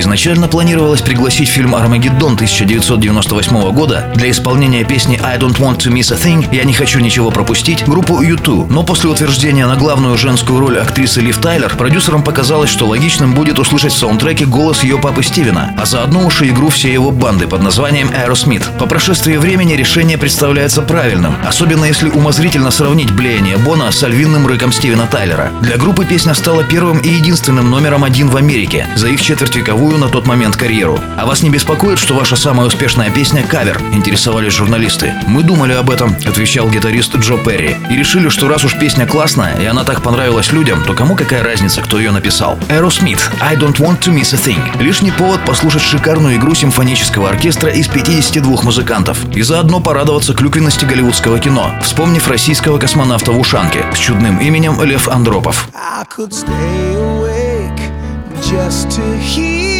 Изначально планировалось пригласить фильм «Армагеддон» 1998 года для исполнения песни «I don't want to miss a thing» «Я не хочу ничего пропустить» группу U2. Но после утверждения на главную женскую роль актрисы Лив Тайлер, продюсерам показалось, что логичным будет услышать в саундтреке голос ее папы Стивена, а заодно уж и игру всей его банды под названием Aerosmith. По прошествии времени решение представляется правильным, особенно если умозрительно сравнить блеяние Бона с альвинным рыком Стивена Тайлера. Для группы песня стала первым и единственным номером один в Америке за их четвертьвековую вторую на тот момент карьеру. А вас не беспокоит, что ваша самая успешная песня – кавер? Интересовались журналисты. Мы думали об этом, отвечал гитарист Джо Перри. И решили, что раз уж песня классная, и она так понравилась людям, то кому какая разница, кто ее написал? Aerosmith «I don't want to miss a thing». Лишний повод послушать шикарную игру симфонического оркестра из 52 музыкантов. И заодно порадоваться клюквенности голливудского кино, вспомнив российского космонавта в ушанке с чудным именем Лев Андропов. just to hear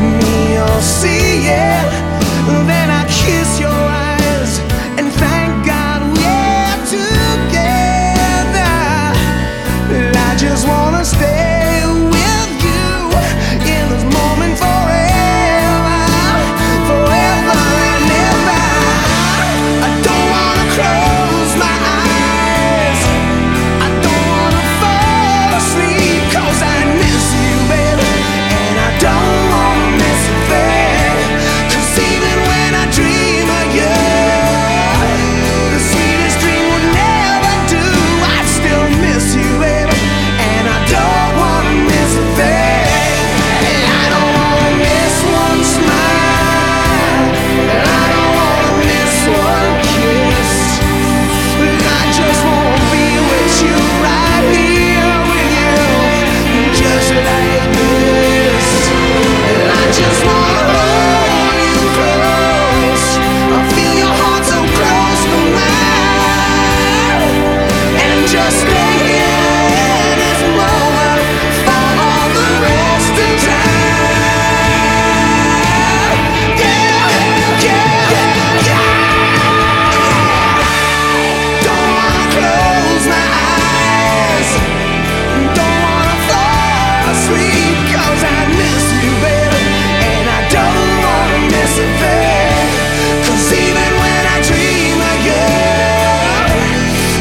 me or see yeah.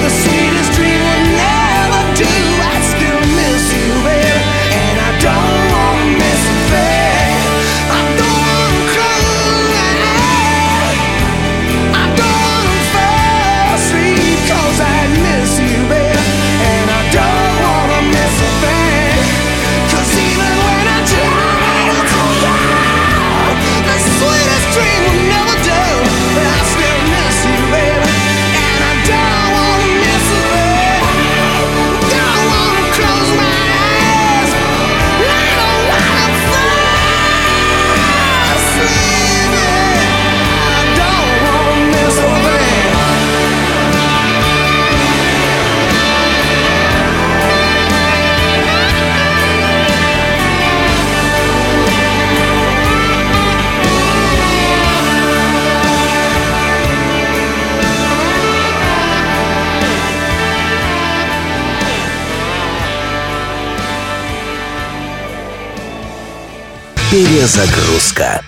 the sea. Перезагрузка.